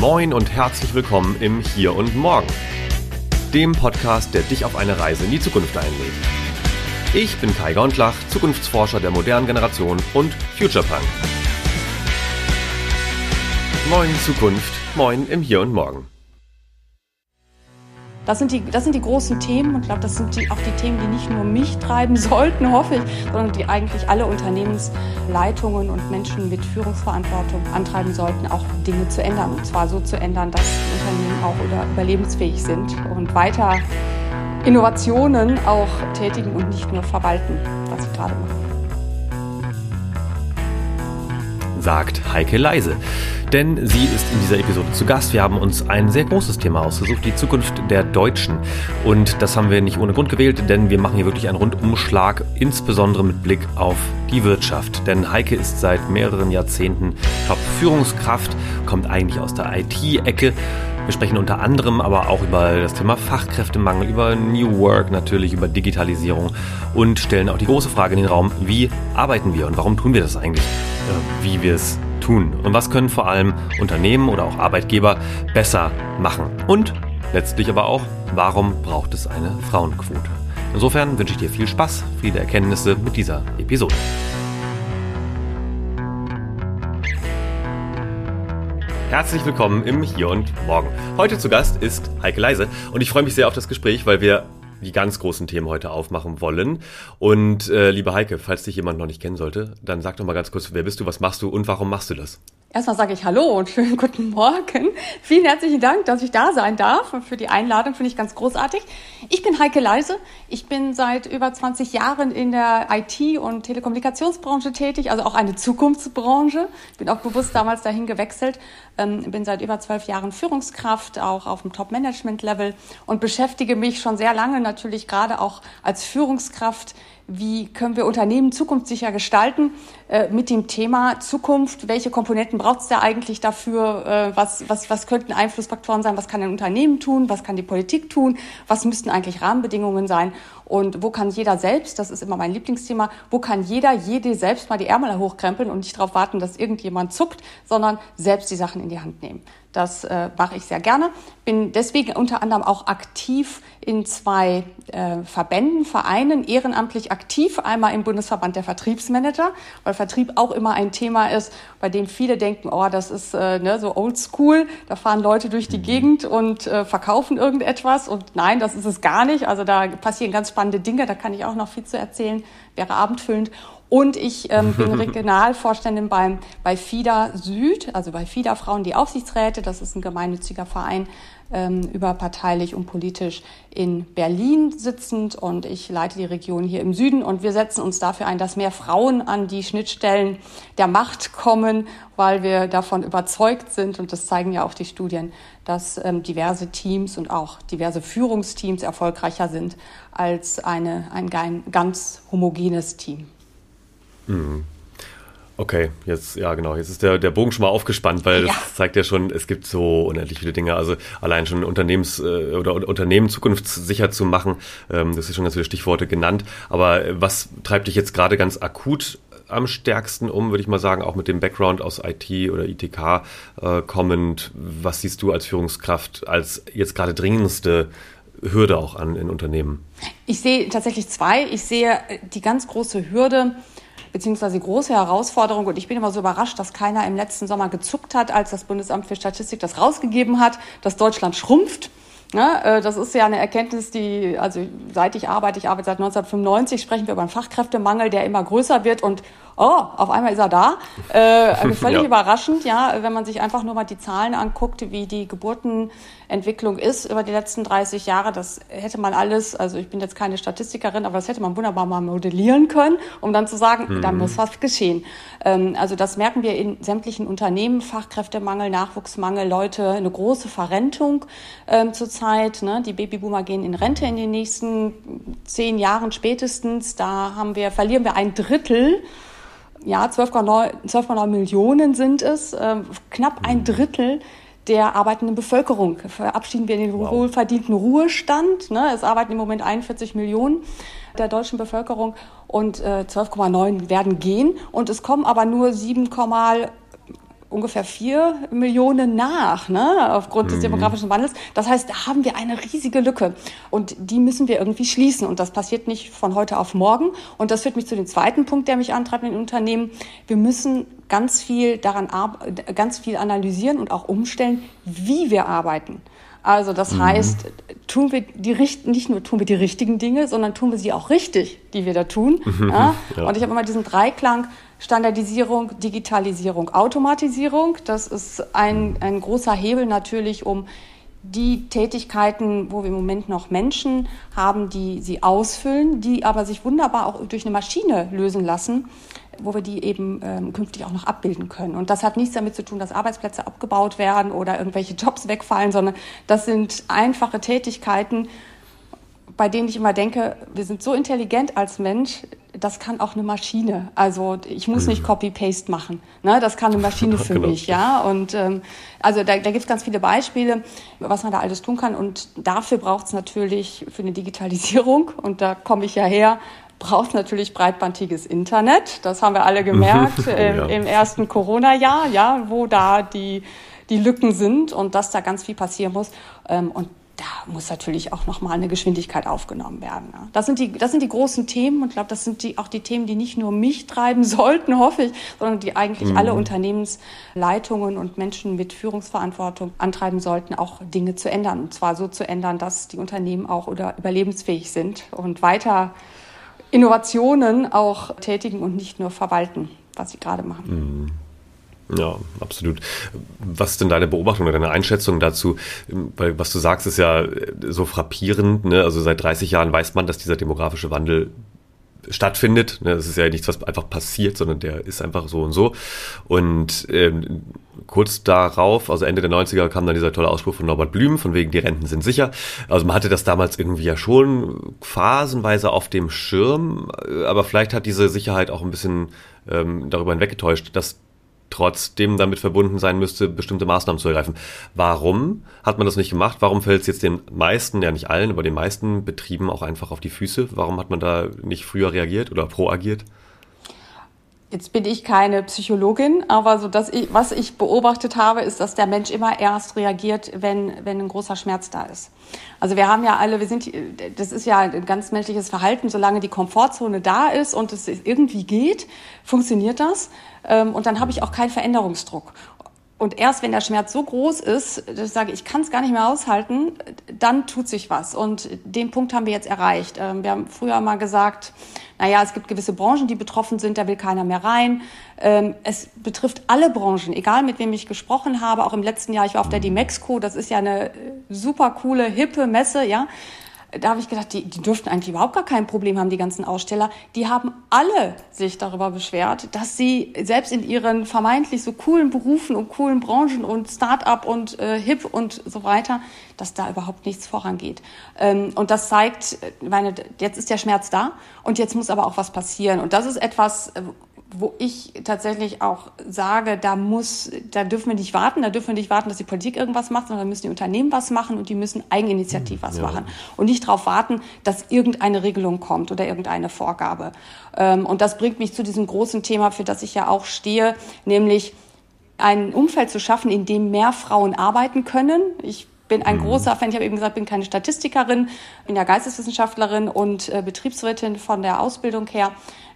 Moin und herzlich willkommen im Hier und Morgen, dem Podcast, der dich auf eine Reise in die Zukunft einlädt. Ich bin Kai Gondlach, Zukunftsforscher der modernen Generation und Futurepunk. Moin Zukunft, moin im Hier und Morgen. Das sind, die, das sind die großen Themen und ich glaube, das sind die, auch die Themen, die nicht nur mich treiben sollten, hoffe ich, sondern die eigentlich alle Unternehmensleitungen und Menschen mit Führungsverantwortung antreiben sollten, auch Dinge zu ändern. Und zwar so zu ändern, dass Unternehmen auch überlebensfähig sind und weiter Innovationen auch tätigen und nicht nur verwalten, was sie gerade machen. Sagt Heike Leise. Denn sie ist in dieser Episode zu Gast. Wir haben uns ein sehr großes Thema ausgesucht, die Zukunft der Deutschen. Und das haben wir nicht ohne Grund gewählt, denn wir machen hier wirklich einen Rundumschlag, insbesondere mit Blick auf die Wirtschaft. Denn Heike ist seit mehreren Jahrzehnten Top-Führungskraft, kommt eigentlich aus der IT-Ecke. Wir sprechen unter anderem aber auch über das Thema Fachkräftemangel, über New Work natürlich, über Digitalisierung und stellen auch die große Frage in den Raum, wie arbeiten wir und warum tun wir das eigentlich? Äh, wie wir es tun und was können vor allem Unternehmen oder auch Arbeitgeber besser machen und letztlich aber auch, warum braucht es eine Frauenquote? Insofern wünsche ich dir viel Spaß, viele Erkenntnisse mit dieser Episode. Herzlich willkommen im Hier und Morgen. Heute zu Gast ist Heike Leise und ich freue mich sehr auf das Gespräch, weil wir die ganz großen Themen heute aufmachen wollen. Und äh, liebe Heike, falls dich jemand noch nicht kennen sollte, dann sag doch mal ganz kurz, wer bist du, was machst du und warum machst du das? Erstmal sage ich Hallo und schönen guten Morgen. Vielen herzlichen Dank, dass ich da sein darf. Für die Einladung finde ich ganz großartig. Ich bin Heike Leise. Ich bin seit über 20 Jahren in der IT- und Telekommunikationsbranche tätig, also auch eine Zukunftsbranche. Bin auch bewusst damals dahin gewechselt. Ähm, bin seit über zwölf Jahren Führungskraft, auch auf dem Top-Management-Level und beschäftige mich schon sehr lange natürlich gerade auch als Führungskraft wie können wir Unternehmen zukunftssicher gestalten äh, mit dem Thema Zukunft, welche Komponenten braucht es da eigentlich dafür, äh, was, was, was könnten Einflussfaktoren sein, was kann ein Unternehmen tun, was kann die Politik tun, was müssten eigentlich Rahmenbedingungen sein? Und wo kann jeder selbst, das ist immer mein Lieblingsthema, wo kann jeder, jede selbst mal die Ärmel hochkrempeln und nicht darauf warten, dass irgendjemand zuckt, sondern selbst die Sachen in die Hand nehmen. Das äh, mache ich sehr gerne. Bin deswegen unter anderem auch aktiv in zwei äh, Verbänden, Vereinen, ehrenamtlich aktiv. Einmal im Bundesverband der Vertriebsmanager, weil Vertrieb auch immer ein Thema ist, bei dem viele denken, oh, das ist äh, ne, so oldschool. Da fahren Leute durch die mhm. Gegend und äh, verkaufen irgendetwas. Und nein, das ist es gar nicht. Also da passieren ganz spannende Dinge. Da kann ich auch noch viel zu erzählen. Wäre abendfüllend. Und ich ähm, bin Regionalvorständin beim, bei FIDA Süd, also bei FIDA Frauen die Aufsichtsräte. Das ist ein gemeinnütziger Verein, ähm, überparteilich und politisch in Berlin sitzend. Und ich leite die Region hier im Süden. Und wir setzen uns dafür ein, dass mehr Frauen an die Schnittstellen der Macht kommen, weil wir davon überzeugt sind, und das zeigen ja auch die Studien, dass ähm, diverse Teams und auch diverse Führungsteams erfolgreicher sind als eine, ein ganz homogenes Team. Mhm. Okay, jetzt, ja genau, jetzt ist der, der Bogen schon mal aufgespannt, weil ja. das zeigt ja schon, es gibt so unendlich viele Dinge. Also allein schon Unternehmens- äh, oder Unternehmen zukunftssicher zu machen, ähm, das ist schon ganz viele Stichworte genannt. Aber äh, was treibt dich jetzt gerade ganz akut am stärksten um, würde ich mal sagen, auch mit dem Background aus IT oder ITK äh, kommend? Was siehst du als Führungskraft als jetzt gerade dringendste Hürde auch an in Unternehmen? Ich sehe tatsächlich zwei. Ich sehe die ganz große Hürde, beziehungsweise große Herausforderung. Und ich bin immer so überrascht, dass keiner im letzten Sommer gezuckt hat, als das Bundesamt für Statistik das rausgegeben hat, dass Deutschland schrumpft. Ne? Äh, das ist ja eine Erkenntnis, die, also seit ich arbeite, ich arbeite seit 1995, sprechen wir über einen Fachkräftemangel, der immer größer wird und oh, auf einmal ist er da. Äh, also völlig ja. überraschend, ja, wenn man sich einfach nur mal die Zahlen anguckt, wie die Geburtenentwicklung ist über die letzten 30 Jahre. Das hätte man alles, also ich bin jetzt keine Statistikerin, aber das hätte man wunderbar mal modellieren können, um dann zu sagen, mhm. da muss was geschehen. Ähm, also das merken wir in sämtlichen Unternehmen, Fachkräftemangel, Nachwuchsmangel, Leute, eine große Verrentung ähm, zurzeit. Ne? Die Babyboomer gehen in Rente in den nächsten zehn Jahren spätestens. Da haben wir, verlieren wir ein Drittel ja, 12,9 Millionen sind es, äh, knapp ein mhm. Drittel der arbeitenden Bevölkerung. Verabschieden wir den wow. wohlverdienten Ruhestand. Ne? Es arbeiten im Moment 41 Millionen der deutschen Bevölkerung und äh, 12,9 werden gehen. Und es kommen aber nur 7, ungefähr vier Millionen nach, ne, aufgrund des mhm. demografischen Wandels. Das heißt, da haben wir eine riesige Lücke und die müssen wir irgendwie schließen und das passiert nicht von heute auf morgen. Und das führt mich zu dem zweiten Punkt, der mich antreibt in den Unternehmen. Wir müssen ganz viel daran, ganz viel analysieren und auch umstellen, wie wir arbeiten. Also das mhm. heißt, tun wir die nicht nur tun wir die richtigen Dinge, sondern tun wir sie auch richtig, die wir da tun. Mhm. Ja? Ja. Und ich habe immer diesen Dreiklang Standardisierung, Digitalisierung, Automatisierung. Das ist ein, ein großer Hebel natürlich, um die Tätigkeiten, wo wir im Moment noch Menschen haben, die sie ausfüllen, die aber sich wunderbar auch durch eine Maschine lösen lassen, wo wir die eben ähm, künftig auch noch abbilden können. Und das hat nichts damit zu tun, dass Arbeitsplätze abgebaut werden oder irgendwelche Jobs wegfallen, sondern das sind einfache Tätigkeiten, bei denen ich immer denke, wir sind so intelligent als Mensch, das kann auch eine Maschine. Also ich muss nicht mhm. Copy-Paste machen. Ne? Das kann eine Maschine für genau. mich, ja. Und ähm, also da, da gibt es ganz viele Beispiele, was man da alles tun kann. Und dafür braucht es natürlich für eine Digitalisierung, und da komme ich ja her, braucht es natürlich breitbandiges Internet. Das haben wir alle gemerkt oh, ja. im, im ersten Corona-Jahr, ja, wo da die die Lücken sind und dass da ganz viel passieren muss. Ähm, und da muss natürlich auch nochmal eine Geschwindigkeit aufgenommen werden. Das sind die, das sind die großen Themen und ich glaube, das sind die, auch die Themen, die nicht nur mich treiben sollten, hoffe ich, sondern die eigentlich mhm. alle Unternehmensleitungen und Menschen mit Führungsverantwortung antreiben sollten, auch Dinge zu ändern. Und zwar so zu ändern, dass die Unternehmen auch oder überlebensfähig sind und weiter Innovationen auch tätigen und nicht nur verwalten, was sie gerade machen. Mhm. Ja, absolut. Was ist denn deine Beobachtung oder deine Einschätzung dazu? Weil was du sagst, ist ja so frappierend. Ne? Also seit 30 Jahren weiß man, dass dieser demografische Wandel stattfindet. Ne? Das ist ja nichts, was einfach passiert, sondern der ist einfach so und so. Und ähm, kurz darauf, also Ende der 90er, kam dann dieser tolle Ausspruch von Norbert Blüm, von wegen die Renten sind sicher. Also man hatte das damals irgendwie ja schon phasenweise auf dem Schirm, aber vielleicht hat diese Sicherheit auch ein bisschen ähm, darüber hinweggetäuscht, dass trotzdem damit verbunden sein müsste, bestimmte Maßnahmen zu ergreifen. Warum hat man das nicht gemacht? Warum fällt es jetzt den meisten, ja nicht allen, aber den meisten Betrieben auch einfach auf die Füße? Warum hat man da nicht früher reagiert oder proagiert? Jetzt bin ich keine Psychologin, aber so dass ich, was ich beobachtet habe, ist, dass der Mensch immer erst reagiert, wenn, wenn ein großer Schmerz da ist. Also wir haben ja alle, wir sind, das ist ja ein ganz menschliches Verhalten, solange die Komfortzone da ist und es irgendwie geht, funktioniert das. Ähm, und dann habe ich auch keinen Veränderungsdruck. Und erst wenn der Schmerz so groß ist, dass ich sage, ich kann es gar nicht mehr aushalten, dann tut sich was. Und den Punkt haben wir jetzt erreicht. Ähm, wir haben früher mal gesagt, naja, es gibt gewisse Branchen, die betroffen sind, da will keiner mehr rein. Ähm, es betrifft alle Branchen, egal mit wem ich gesprochen habe. Auch im letzten Jahr, ich war auf der Dimexco, das ist ja eine super coole, hippe Messe, ja da habe ich gedacht, die, die dürften eigentlich überhaupt gar kein Problem haben, die ganzen Aussteller. Die haben alle sich darüber beschwert, dass sie selbst in ihren vermeintlich so coolen Berufen und coolen Branchen und Start-up und äh, Hip und so weiter, dass da überhaupt nichts vorangeht. Ähm, und das zeigt, meine, jetzt ist der Schmerz da und jetzt muss aber auch was passieren. Und das ist etwas, äh, wo ich tatsächlich auch sage, da muss, da dürfen wir nicht warten, da dürfen wir nicht warten, dass die Politik irgendwas macht, sondern da müssen die Unternehmen was machen und die müssen eigeninitiativ was ja. machen und nicht darauf warten, dass irgendeine Regelung kommt oder irgendeine Vorgabe. Ähm, und das bringt mich zu diesem großen Thema, für das ich ja auch stehe, nämlich ein Umfeld zu schaffen, in dem mehr Frauen arbeiten können. Ich bin ein mhm. großer Fan, ich habe eben gesagt, bin keine Statistikerin, bin ja Geisteswissenschaftlerin und äh, Betriebswirtin von der Ausbildung her.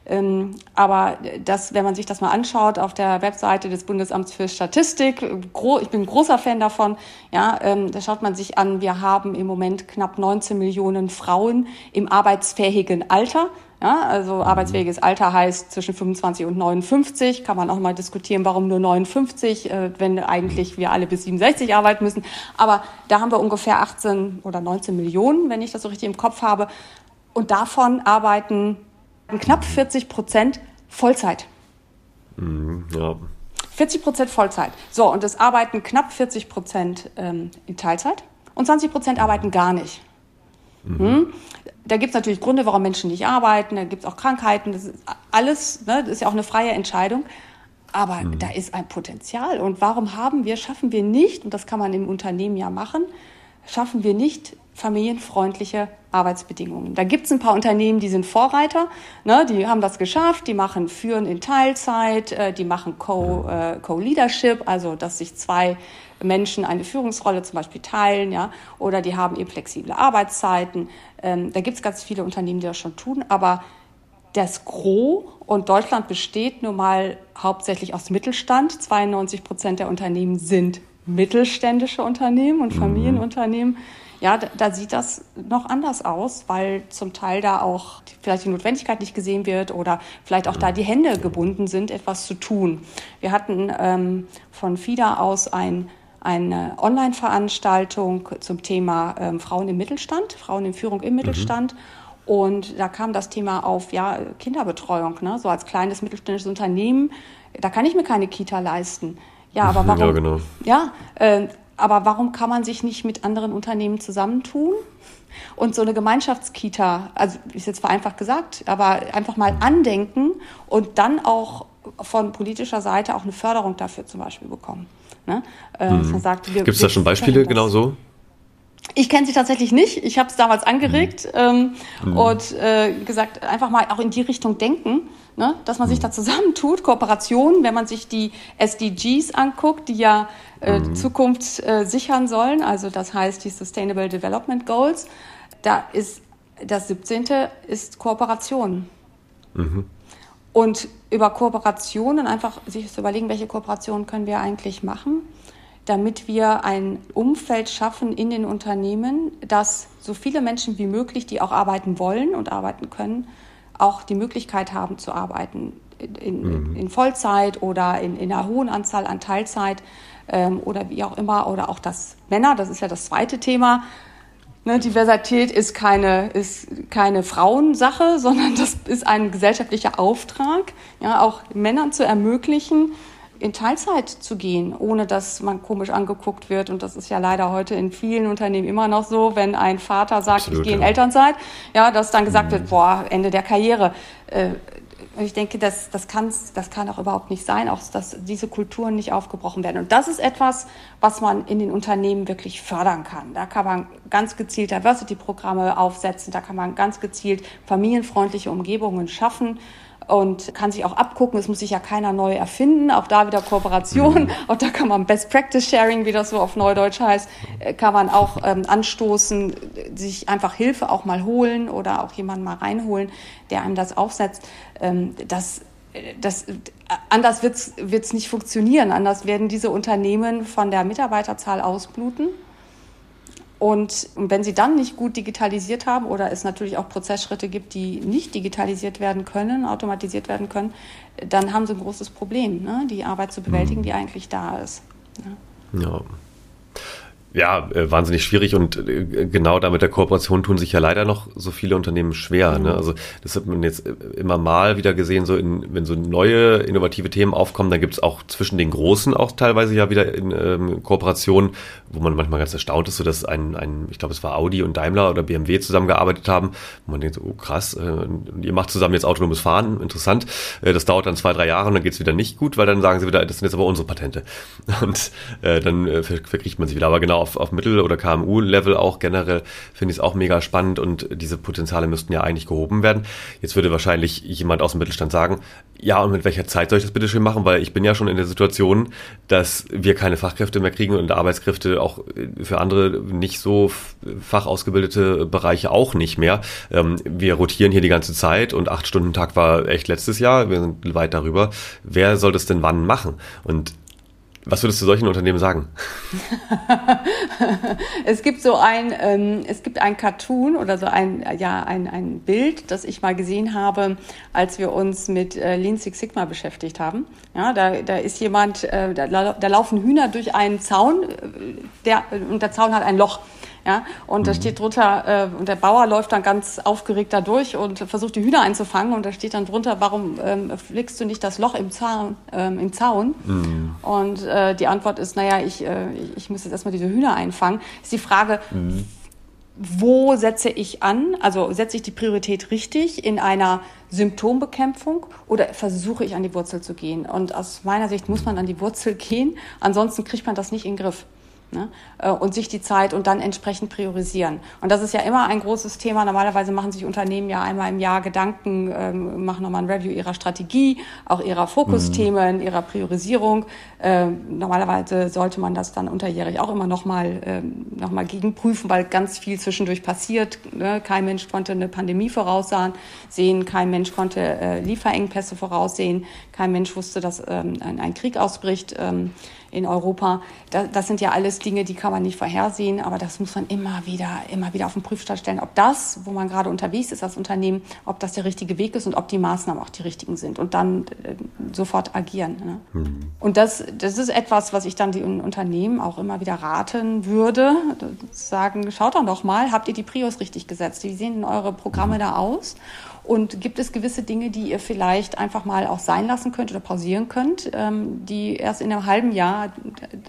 Ähm, aber das, wenn man sich das mal anschaut auf der Webseite des Bundesamts für Statistik, ich bin ein großer Fan davon, ja, ähm, da schaut man sich an, wir haben im Moment knapp 19 Millionen Frauen im arbeitsfähigen Alter. Ja, also mhm. arbeitsfähiges Alter heißt zwischen 25 und 59. Kann man auch mal diskutieren, warum nur 59, äh, wenn eigentlich wir alle bis 67 arbeiten müssen. Aber da haben wir ungefähr 18 oder 19 Millionen, wenn ich das so richtig im Kopf habe. Und davon arbeiten knapp 40 Prozent Vollzeit. Mhm, ja. 40 Prozent Vollzeit. So, und es arbeiten knapp 40 Prozent ähm, in Teilzeit und 20 Prozent arbeiten gar nicht. Mhm. Hm? Da gibt es natürlich Gründe, warum Menschen nicht arbeiten, da gibt es auch Krankheiten, das ist alles, ne, das ist ja auch eine freie Entscheidung. Aber mhm. da ist ein Potenzial. Und warum haben wir, schaffen wir nicht, und das kann man im Unternehmen ja machen, schaffen wir nicht familienfreundliche Arbeitsbedingungen. Da gibt es ein paar Unternehmen, die sind Vorreiter, ne, die haben das geschafft, die machen Führen in Teilzeit, äh, die machen äh, Co-Leadership, äh, Co also dass sich zwei Menschen eine Führungsrolle zum Beispiel teilen, ja, oder die haben eben flexible Arbeitszeiten. Ähm, da gibt es ganz viele Unternehmen, die das schon tun, aber das Gros und Deutschland besteht nun mal hauptsächlich aus Mittelstand. 92 Prozent der Unternehmen sind mittelständische Unternehmen und mhm. Ja, da, da, sieht das noch anders aus, weil zum Teil da auch vielleicht die Notwendigkeit nicht gesehen wird oder vielleicht auch da die Hände gebunden sind, etwas zu tun. Wir hatten ähm, von FIDA aus ein eine Online-Veranstaltung zum Thema ähm, Frauen im Mittelstand, Frauen in Führung im Mittelstand. Mhm. Und da kam das Thema auf, ja, Kinderbetreuung, ne? so als kleines mittelständisches Unternehmen, da kann ich mir keine Kita leisten. Ja, aber warum? Ja, genau. Ja, äh, aber warum kann man sich nicht mit anderen Unternehmen zusammentun? Und so eine Gemeinschaftskita, also ist jetzt vereinfacht gesagt, aber einfach mal andenken und dann auch von politischer Seite auch eine Förderung dafür zum Beispiel bekommen. Ne? Äh, mhm. Gibt es da schon Beispiele genau so? Ich kenne sie tatsächlich nicht. Ich habe es damals angeregt mhm. ähm, mhm. und äh, gesagt, einfach mal auch in die Richtung denken, ne? dass man sich mhm. da zusammentut. Kooperation, wenn man sich die SDGs anguckt, die ja äh, mhm. Zukunft äh, sichern sollen, also das heißt die Sustainable Development Goals, da ist das 17. ist Kooperation. Mhm. Und über Kooperationen einfach sich zu überlegen, welche Kooperationen können wir eigentlich machen, damit wir ein Umfeld schaffen in den Unternehmen, dass so viele Menschen wie möglich, die auch arbeiten wollen und arbeiten können, auch die Möglichkeit haben zu arbeiten in, mhm. in Vollzeit oder in, in, einer hohen Anzahl an Teilzeit ähm, oder wie auch immer, oder auch dass Männer, das ist ja das zweite Thema, Ne, Diversität ist keine, ist keine Frauensache, sondern das ist ein gesellschaftlicher Auftrag, ja, auch Männern zu ermöglichen, in Teilzeit zu gehen, ohne dass man komisch angeguckt wird. Und das ist ja leider heute in vielen Unternehmen immer noch so, wenn ein Vater sagt, Absolut, ich gehe in ja. Elternzeit, ja, dass dann gesagt mhm. wird, boah, Ende der Karriere. Äh, ich denke, das, das, kann's, das kann auch überhaupt nicht sein, auch dass diese Kulturen nicht aufgebrochen werden. Und das ist etwas, was man in den Unternehmen wirklich fördern kann. Da kann man ganz gezielt Diversity-Programme aufsetzen, da kann man ganz gezielt familienfreundliche Umgebungen schaffen und kann sich auch abgucken. Es muss sich ja keiner neu erfinden. Auch da wieder Kooperation. Mhm. Auch da kann man Best Practice Sharing, wie das so auf Neudeutsch heißt, äh, kann man auch ähm, anstoßen, sich einfach Hilfe auch mal holen oder auch jemanden mal reinholen, der einem das aufsetzt. Ähm, das äh, das, äh, anders wird es nicht funktionieren. Anders werden diese Unternehmen von der Mitarbeiterzahl ausbluten. Und wenn sie dann nicht gut digitalisiert haben oder es natürlich auch Prozessschritte gibt, die nicht digitalisiert werden können, automatisiert werden können, dann haben sie ein großes Problem, ne? die Arbeit zu bewältigen, mhm. die eigentlich da ist. Ja. ja ja, äh, wahnsinnig schwierig und äh, genau da mit der Kooperation tun sich ja leider noch so viele Unternehmen schwer. Ne? Mhm. Ne? Also das hat man jetzt äh, immer mal wieder gesehen, so in, wenn so neue innovative Themen aufkommen, dann gibt es auch zwischen den Großen auch teilweise ja wieder in ähm, Kooperationen, wo man manchmal ganz erstaunt ist, so dass ein, ein ich glaube es war Audi und Daimler oder BMW zusammengearbeitet haben, wo man denkt, oh krass, äh, ihr macht zusammen jetzt autonomes Fahren, interessant. Äh, das dauert dann zwei, drei Jahre und dann geht's wieder nicht gut, weil dann sagen sie wieder, das sind jetzt aber unsere Patente. Und äh, dann äh, verkriegt man sich wieder. Aber genau, auf, auf Mittel- oder KMU-Level auch generell finde ich es auch mega spannend und diese Potenziale müssten ja eigentlich gehoben werden. Jetzt würde wahrscheinlich jemand aus dem Mittelstand sagen, ja, und mit welcher Zeit soll ich das bitte schön machen? Weil ich bin ja schon in der Situation, dass wir keine Fachkräfte mehr kriegen und Arbeitskräfte auch für andere nicht so fachausgebildete Bereiche auch nicht mehr. Ähm, wir rotieren hier die ganze Zeit und acht Stunden Tag war echt letztes Jahr. Wir sind weit darüber. Wer soll das denn wann machen? Und was würdest du solchen Unternehmen sagen? es gibt so ein, ähm, es gibt ein Cartoon oder so ein, ja, ein, ein Bild, das ich mal gesehen habe, als wir uns mit äh, Lean Six Sigma beschäftigt haben. Ja, da, da ist jemand, äh, da, da laufen Hühner durch einen Zaun, äh, der, und der Zaun hat ein Loch. Ja, und mhm. da steht drunter, äh, und der Bauer läuft dann ganz aufgeregt da durch und versucht die Hühner einzufangen. Und da steht dann drunter, warum ähm, flickst du nicht das Loch im Zaun? Ähm, im Zaun? Mhm. Und äh, die Antwort ist, naja, ich, äh, ich muss jetzt erstmal diese Hühner einfangen. Ist die Frage, mhm. wo setze ich an? Also setze ich die Priorität richtig in einer Symptombekämpfung oder versuche ich an die Wurzel zu gehen? Und aus meiner Sicht muss man an die Wurzel gehen, ansonsten kriegt man das nicht in den Griff. Ne? Äh, und sich die Zeit und dann entsprechend priorisieren. Und das ist ja immer ein großes Thema. Normalerweise machen sich Unternehmen ja einmal im Jahr Gedanken, ähm, machen nochmal ein Review ihrer Strategie, auch ihrer Fokusthemen, mhm. ihrer Priorisierung. Ähm, normalerweise sollte man das dann unterjährig auch immer nochmal ähm, noch mal gegenprüfen, weil ganz viel zwischendurch passiert. Ne? Kein Mensch konnte eine Pandemie voraussagen, sehen, kein Mensch konnte äh, Lieferengpässe voraussehen, kein Mensch wusste, dass ein Krieg ausbricht in Europa. Das, das sind ja alles Dinge, die kann man nicht vorhersehen, aber das muss man immer wieder, immer wieder auf den Prüfstand stellen, ob das, wo man gerade unterwegs ist als Unternehmen, ob das der richtige Weg ist und ob die Maßnahmen auch die richtigen sind und dann äh, sofort agieren. Ne? Mhm. Und das, das ist etwas, was ich dann den Unternehmen auch immer wieder raten würde, sagen, schaut doch noch mal, habt ihr die Prios richtig gesetzt? Wie sehen denn eure Programme da aus? Und gibt es gewisse Dinge, die ihr vielleicht einfach mal auch sein lassen könnt oder pausieren könnt, ähm, die erst in einem halben Jahr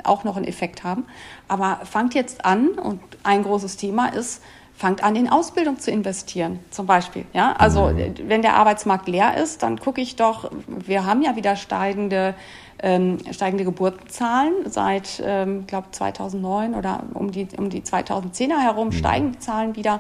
auch noch einen Effekt haben? Aber fangt jetzt an und ein großes Thema ist, fangt an, in Ausbildung zu investieren, zum Beispiel. Ja, also mhm. wenn der Arbeitsmarkt leer ist, dann gucke ich doch, wir haben ja wieder steigende ähm, steigende Geburtenzahlen seit, ähm, glaube 2009 oder um die, um die 2010er herum mhm. steigen die Zahlen wieder.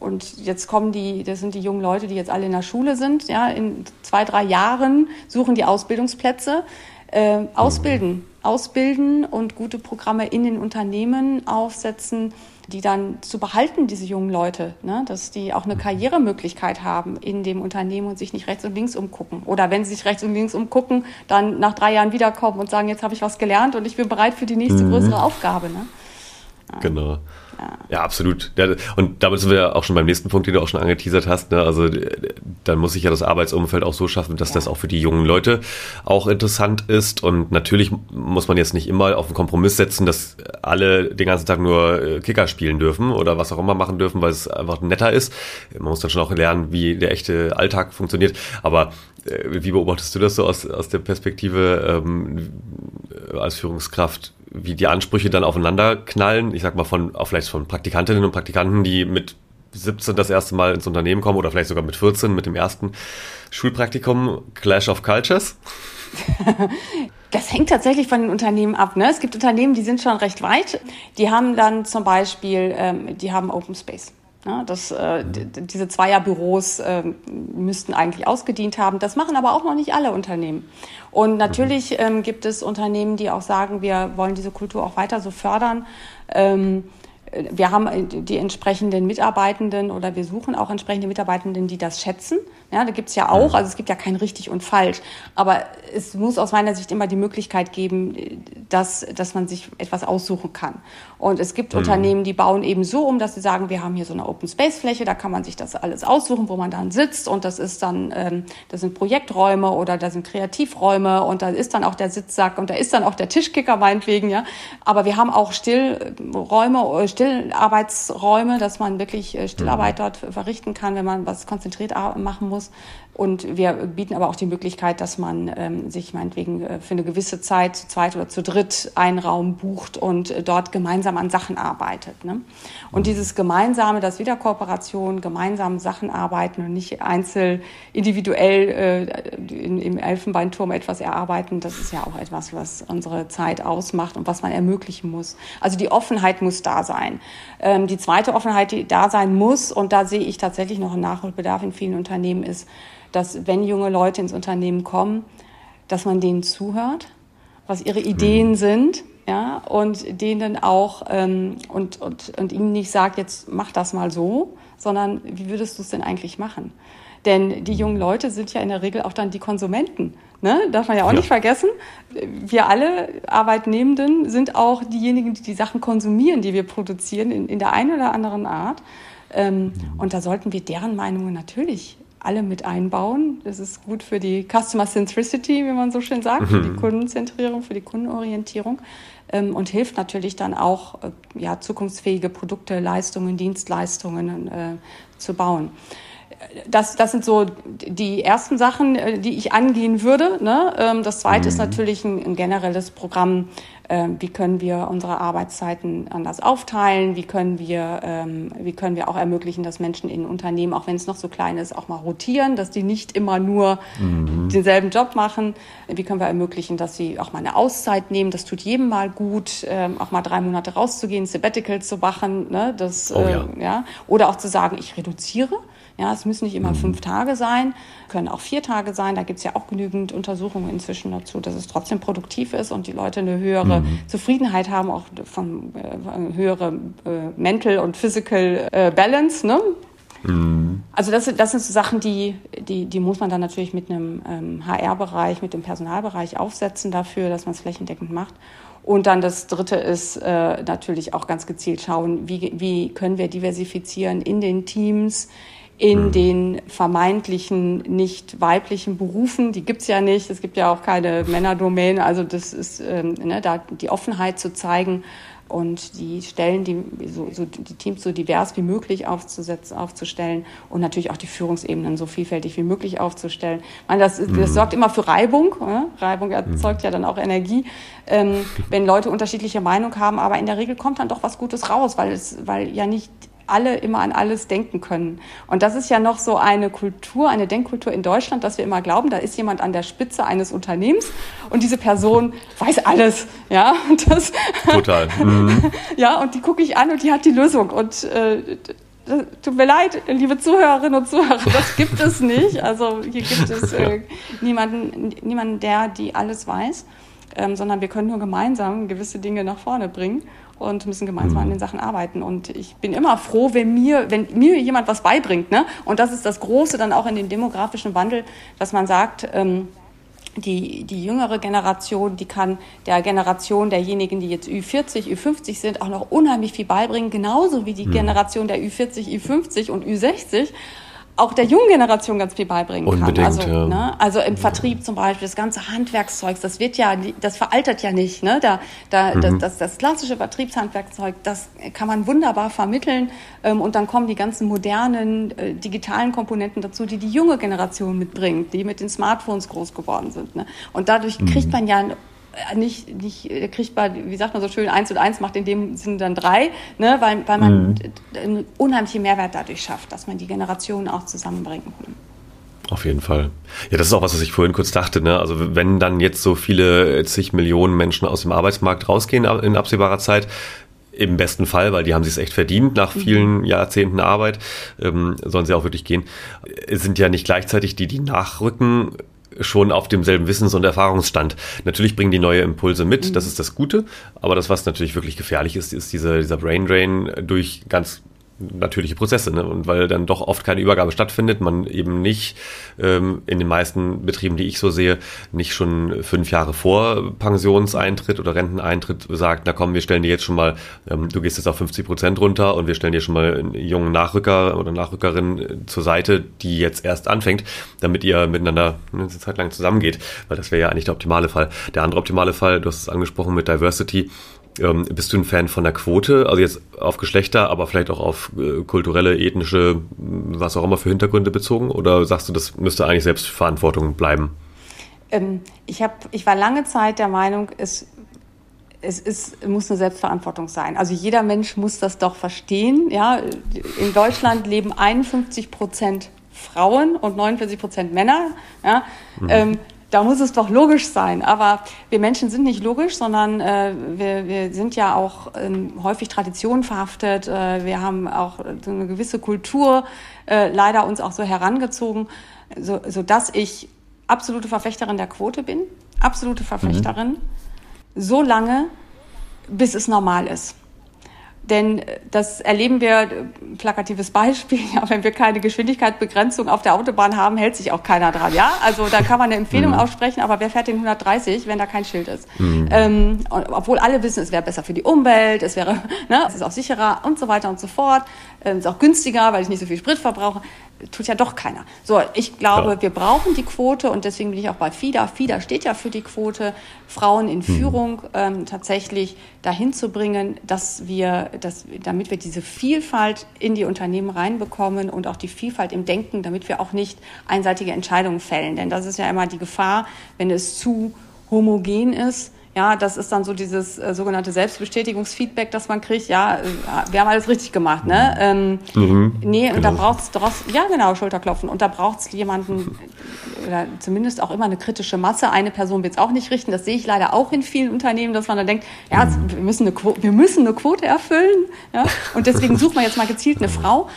Und jetzt kommen die, das sind die jungen Leute, die jetzt alle in der Schule sind. Ja, in zwei, drei Jahren suchen die Ausbildungsplätze. Äh, ausbilden, ausbilden und gute Programme in den Unternehmen aufsetzen, die dann zu behalten, diese jungen Leute, ne? dass die auch eine Karrieremöglichkeit haben in dem Unternehmen und sich nicht rechts und links umgucken. Oder wenn sie sich rechts und links umgucken, dann nach drei Jahren wiederkommen und sagen, jetzt habe ich was gelernt und ich bin bereit für die nächste mhm. größere Aufgabe. Ne? Genau. Ja, absolut. und damit sind wir ja auch schon beim nächsten Punkt, den du auch schon angeteasert hast. Ne? Also dann muss sich ja das Arbeitsumfeld auch so schaffen, dass ja. das auch für die jungen Leute auch interessant ist. Und natürlich muss man jetzt nicht immer auf einen Kompromiss setzen, dass alle den ganzen Tag nur äh, Kicker spielen dürfen oder was auch immer machen dürfen, weil es einfach netter ist. Man muss dann schon auch lernen, wie der echte Alltag funktioniert. Aber äh, wie beobachtest du das so aus, aus der Perspektive ähm, als Führungskraft? Wie die Ansprüche dann aufeinander knallen. Ich sag mal von, auch vielleicht von Praktikantinnen und Praktikanten, die mit 17 das erste Mal ins Unternehmen kommen oder vielleicht sogar mit 14 mit dem ersten Schulpraktikum. Clash of Cultures. Das hängt tatsächlich von den Unternehmen ab. Ne? Es gibt Unternehmen, die sind schon recht weit. Die haben dann zum Beispiel, ähm, die haben Open Space. Ja, das, äh, diese Zweierbüros äh, müssten eigentlich ausgedient haben. Das machen aber auch noch nicht alle Unternehmen. Und natürlich ähm, gibt es Unternehmen, die auch sagen, wir wollen diese Kultur auch weiter so fördern. Ähm, wir haben die entsprechenden Mitarbeitenden oder wir suchen auch entsprechende Mitarbeitenden, die das schätzen. Ja, da gibt's ja auch, also es gibt ja kein richtig und falsch. Aber es muss aus meiner Sicht immer die Möglichkeit geben, dass, dass man sich etwas aussuchen kann. Und es gibt mhm. Unternehmen, die bauen eben so um, dass sie sagen, wir haben hier so eine Open Space Fläche, da kann man sich das alles aussuchen, wo man dann sitzt. Und das ist dann, ähm, das sind Projekträume oder da sind Kreativräume und da ist dann auch der Sitzsack und da ist dann auch der Tischkicker meinetwegen, ja. Aber wir haben auch Stillräume, Stillarbeitsräume, dass man wirklich äh, Stillarbeit mhm. dort verrichten kann, wenn man was konzentriert machen muss muss. Und wir bieten aber auch die Möglichkeit, dass man ähm, sich meinetwegen äh, für eine gewisse Zeit zu zweit oder zu dritt einen Raum bucht und äh, dort gemeinsam an Sachen arbeitet. Ne? Und mhm. dieses gemeinsame, das wieder Kooperation, gemeinsam Sachen arbeiten und nicht einzeln individuell äh, in, im Elfenbeinturm etwas erarbeiten, das ist ja auch etwas, was unsere Zeit ausmacht und was man ermöglichen muss. Also die Offenheit muss da sein. Ähm, die zweite Offenheit, die da sein muss, und da sehe ich tatsächlich noch einen Nachholbedarf in vielen Unternehmen, ist, dass wenn junge Leute ins Unternehmen kommen, dass man denen zuhört, was ihre Ideen mhm. sind, ja, und denen auch ähm, und, und, und ihnen nicht sagt, jetzt mach das mal so, sondern wie würdest du es denn eigentlich machen? Denn die jungen Leute sind ja in der Regel auch dann die Konsumenten. Ne? Darf man ja auch ja. nicht vergessen. Wir alle Arbeitnehmenden sind auch diejenigen, die die Sachen konsumieren, die wir produzieren, in, in der einen oder anderen Art. Ähm, mhm. und da sollten wir deren Meinungen natürlich alle mit einbauen. Das ist gut für die Customer Centricity, wie man so schön sagt, für die mhm. Kundenzentrierung, für die Kundenorientierung ähm, und hilft natürlich dann auch, äh, ja, zukunftsfähige Produkte, Leistungen, Dienstleistungen äh, zu bauen. das, das sind so die ersten Sachen, äh, die ich angehen würde. Ne? Ähm, das zweite mhm. ist natürlich ein, ein generelles Programm wie können wir unsere Arbeitszeiten anders aufteilen, wie können wir, ähm, wie können wir auch ermöglichen, dass Menschen in Unternehmen, auch wenn es noch so klein ist, auch mal rotieren, dass die nicht immer nur mhm. denselben Job machen, wie können wir ermöglichen, dass sie auch mal eine Auszeit nehmen, das tut jedem mal gut, ähm, auch mal drei Monate rauszugehen, Sabbatical zu machen, ne? das, oh, ja. Äh, ja. oder auch zu sagen, ich reduziere, ja, es müssen nicht immer mhm. fünf Tage sein, können auch vier Tage sein. Da gibt es ja auch genügend Untersuchungen inzwischen dazu, dass es trotzdem produktiv ist und die Leute eine höhere mhm. Zufriedenheit haben, auch von äh, höhere äh, Mental und Physical äh, Balance. Ne? Mhm. Also das, das sind so Sachen, die, die, die muss man dann natürlich mit einem ähm, HR-Bereich, mit dem Personalbereich aufsetzen dafür, dass man es flächendeckend macht. Und dann das Dritte ist äh, natürlich auch ganz gezielt schauen, wie, wie können wir diversifizieren in den Teams, in mhm. den vermeintlichen nicht weiblichen Berufen. Die gibt's ja nicht. Es gibt ja auch keine Männerdomäne. Also das ist ähm, ne, da die Offenheit zu zeigen und die Stellen, die, so, so, die Teams so divers wie möglich aufzusetzen, aufzustellen und natürlich auch die Führungsebenen so vielfältig wie möglich aufzustellen. Ich meine, das, das mhm. sorgt immer für Reibung. Ne? Reibung erzeugt mhm. ja dann auch Energie, ähm, wenn Leute unterschiedliche Meinung haben. Aber in der Regel kommt dann doch was Gutes raus, weil es, weil ja nicht alle immer an alles denken können. Und das ist ja noch so eine Kultur, eine Denkkultur in Deutschland, dass wir immer glauben, da ist jemand an der Spitze eines Unternehmens und diese Person weiß alles. Ja, das, total. Mhm. ja, und die gucke ich an und die hat die Lösung. Und äh, tut mir leid, liebe Zuhörerinnen und Zuhörer, das gibt es nicht. Also hier gibt es äh, niemanden, niemanden, der die alles weiß, ähm, sondern wir können nur gemeinsam gewisse Dinge nach vorne bringen und müssen gemeinsam mhm. an den Sachen arbeiten. Und ich bin immer froh, wenn mir, wenn mir jemand was beibringt. Ne? Und das ist das Große dann auch in dem demografischen Wandel, dass man sagt, ähm, die, die jüngere Generation, die kann der Generation derjenigen, die jetzt Ü40, Ü50 sind, auch noch unheimlich viel beibringen, genauso wie die mhm. Generation der Ü40, Ü50 und Ü60 auch der jungen Generation ganz viel beibringen Unbedingt, kann. Also, ja. ne, also im Vertrieb zum Beispiel, das ganze Handwerkszeug, das wird ja, das veraltert ja nicht. Ne? Da, da, mhm. das, das, das klassische Vertriebshandwerkszeug, das kann man wunderbar vermitteln ähm, und dann kommen die ganzen modernen äh, digitalen Komponenten dazu, die die junge Generation mitbringt, die mit den Smartphones groß geworden sind. Ne? Und dadurch mhm. kriegt man ja nicht, nicht äh, kriegt man, wie sagt man so schön, eins und eins macht in dem Sinne dann drei, ne? weil, weil man mhm. einen unheimlichen Mehrwert dadurch schafft, dass man die Generationen auch zusammenbringt. Auf jeden Fall. Ja, das ist auch was, was ich vorhin kurz dachte. Ne? Also wenn dann jetzt so viele zig Millionen Menschen aus dem Arbeitsmarkt rausgehen in absehbarer Zeit, im besten Fall, weil die haben sich es echt verdient nach mhm. vielen Jahrzehnten Arbeit, ähm, sollen sie auch wirklich gehen. Es sind ja nicht gleichzeitig die, die nachrücken, schon auf demselben Wissens- und Erfahrungsstand. Natürlich bringen die neue Impulse mit, mhm. das ist das Gute, aber das, was natürlich wirklich gefährlich ist, ist dieser, dieser Brain Drain durch ganz natürliche Prozesse. Ne? Und weil dann doch oft keine Übergabe stattfindet, man eben nicht ähm, in den meisten Betrieben, die ich so sehe, nicht schon fünf Jahre vor Pensionseintritt oder Renteneintritt sagt, na komm, wir stellen dir jetzt schon mal, ähm, du gehst jetzt auf 50 Prozent runter und wir stellen dir schon mal einen jungen Nachrücker oder Nachrückerin äh, zur Seite, die jetzt erst anfängt, damit ihr miteinander eine Zeit lang zusammengeht. Weil das wäre ja eigentlich der optimale Fall. Der andere optimale Fall, du hast es angesprochen mit Diversity, ähm, bist du ein Fan von der Quote, also jetzt auf Geschlechter, aber vielleicht auch auf äh, kulturelle, ethnische, was auch immer für Hintergründe bezogen? Oder sagst du, das müsste eigentlich Selbstverantwortung bleiben? Ähm, ich, hab, ich war lange Zeit der Meinung, es, es ist, muss eine Selbstverantwortung sein. Also jeder Mensch muss das doch verstehen. Ja? In Deutschland leben 51 Prozent Frauen und 49 Prozent Männer. Ja? Mhm. Ähm, da muss es doch logisch sein. Aber wir Menschen sind nicht logisch, sondern äh, wir, wir sind ja auch ähm, häufig Tradition verhaftet. Äh, wir haben auch so eine gewisse Kultur äh, leider uns auch so herangezogen, so, so dass ich absolute Verfechterin der Quote bin, absolute Verfechterin, mhm. so lange, bis es normal ist. Denn äh, das erleben wir, äh, plakatives Beispiel, ja, wenn wir keine Geschwindigkeitsbegrenzung auf der Autobahn haben, hält sich auch keiner dran. Ja, also da kann man eine Empfehlung mhm. aussprechen, aber wer fährt den 130, wenn da kein Schild ist? Mhm. Ähm, obwohl alle wissen, es wäre besser für die Umwelt, es wäre, ne, es ist auch sicherer und so weiter und so fort. Ähm, es ist auch günstiger, weil ich nicht so viel Sprit verbrauche. Tut ja doch keiner. So, ich glaube, ja. wir brauchen die Quote und deswegen bin ich auch bei FIDA. FIDA steht ja für die Quote, Frauen in mhm. Führung ähm, tatsächlich dahin zu bringen, dass wir, dass, damit wir diese Vielfalt in die Unternehmen reinbekommen und auch die Vielfalt im Denken, damit wir auch nicht einseitige Entscheidungen fällen. Denn das ist ja immer die Gefahr, wenn es zu homogen ist, ja, das ist dann so dieses äh, sogenannte Selbstbestätigungsfeedback, das man kriegt. Ja, äh, wir haben alles richtig gemacht, ne? Ähm, mhm, nee, genau. und da genau. braucht es, ja genau, Schulterklopfen. Und da braucht es jemanden, oder zumindest auch immer eine kritische Masse. Eine Person wird es auch nicht richten. Das sehe ich leider auch in vielen Unternehmen, dass man dann denkt, ja, mhm. wir, müssen eine Quote, wir müssen eine Quote erfüllen. Ja? Und deswegen sucht man jetzt mal gezielt eine Frau.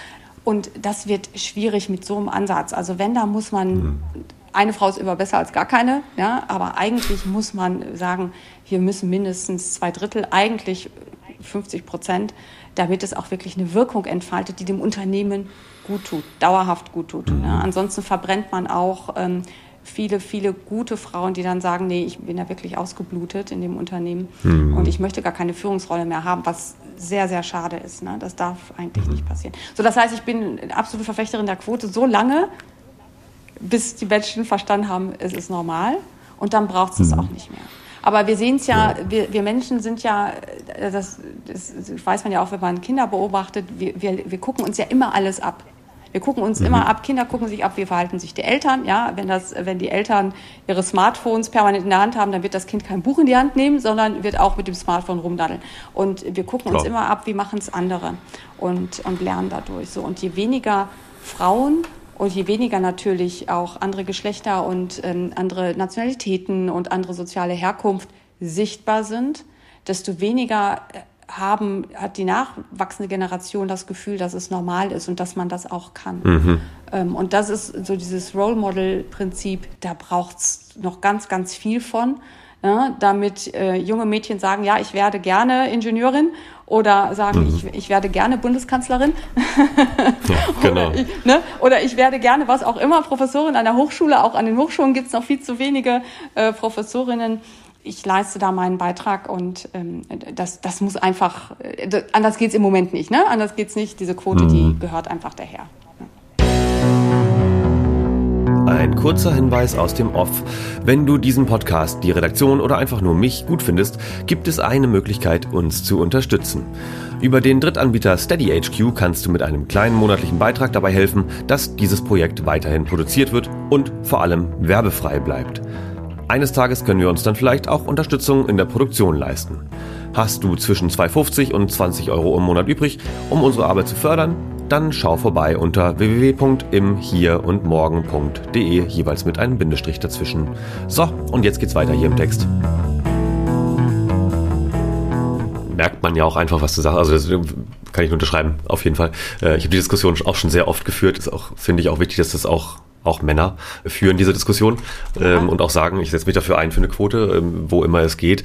Und das wird schwierig mit so einem Ansatz. Also wenn, da muss man mhm eine Frau ist immer besser als gar keine, ja, aber eigentlich muss man sagen, hier müssen mindestens zwei Drittel, eigentlich 50 Prozent, damit es auch wirklich eine Wirkung entfaltet, die dem Unternehmen gut tut, dauerhaft gut tut. Mhm. Ja. Ansonsten verbrennt man auch ähm, viele, viele gute Frauen, die dann sagen, nee, ich bin ja wirklich ausgeblutet in dem Unternehmen mhm. und ich möchte gar keine Führungsrolle mehr haben, was sehr, sehr schade ist. Ne? Das darf eigentlich mhm. nicht passieren. So, das heißt, ich bin absolute Verfechterin der Quote so lange, bis die Menschen verstanden haben, es ist normal und dann braucht es es mhm. auch nicht mehr. Aber wir sehen es ja, ja, Wir, wir Menschen sind ja, das, das, weiß man ja auch, wenn man Kinder beobachtet, wir, wir, wir gucken uns ja immer alles ab. Wir gucken uns mhm. immer ab, Kinder gucken sich ab, wie verhalten sich die Eltern. Ja, wenn, das, wenn die Eltern ihre Smartphones permanent in der Hand haben, dann wird das Kind kein Buch in die Hand nehmen, sondern wird auch mit dem Smartphone rumdaddeln. Und wir gucken Klar. uns immer ab, wie machen es andere und, und lernen dadurch. So. Und je weniger Frauen und je weniger natürlich auch andere Geschlechter und ähm, andere Nationalitäten und andere soziale Herkunft sichtbar sind, desto weniger äh, haben, hat die nachwachsende Generation das Gefühl, dass es normal ist und dass man das auch kann. Mhm. Ähm, und das ist so dieses Role Model-Prinzip, da braucht es noch ganz, ganz viel von ja, damit äh, junge Mädchen sagen, ja, ich werde gerne Ingenieurin oder sagen, mhm. ich, ich werde gerne Bundeskanzlerin ja, genau. oder, ich, ne? oder ich werde gerne was auch immer, Professorin an der Hochschule, auch an den Hochschulen gibt es noch viel zu wenige äh, Professorinnen. Ich leiste da meinen Beitrag und ähm, das, das muss einfach, äh, anders geht's im Moment nicht, ne? Anders geht's nicht. Diese Quote, mhm. die gehört einfach daher. Ein kurzer Hinweis aus dem Off. Wenn du diesen Podcast, die Redaktion oder einfach nur mich gut findest, gibt es eine Möglichkeit, uns zu unterstützen. Über den Drittanbieter SteadyHQ kannst du mit einem kleinen monatlichen Beitrag dabei helfen, dass dieses Projekt weiterhin produziert wird und vor allem werbefrei bleibt. Eines Tages können wir uns dann vielleicht auch Unterstützung in der Produktion leisten. Hast du zwischen 2,50 und 20 Euro im Monat übrig, um unsere Arbeit zu fördern? Dann schau vorbei unter www.imhierundmorgen.de, jeweils mit einem Bindestrich dazwischen. So, und jetzt geht's weiter hier im Text merkt man ja auch einfach, was du sagst. Also das kann ich nur unterschreiben, auf jeden Fall. Äh, ich habe die Diskussion auch schon sehr oft geführt. Ist auch, finde ich, auch wichtig, dass das auch auch Männer führen diese Diskussion ja. ähm, und auch sagen, ich setze mich dafür ein für eine Quote, ähm, wo immer es geht.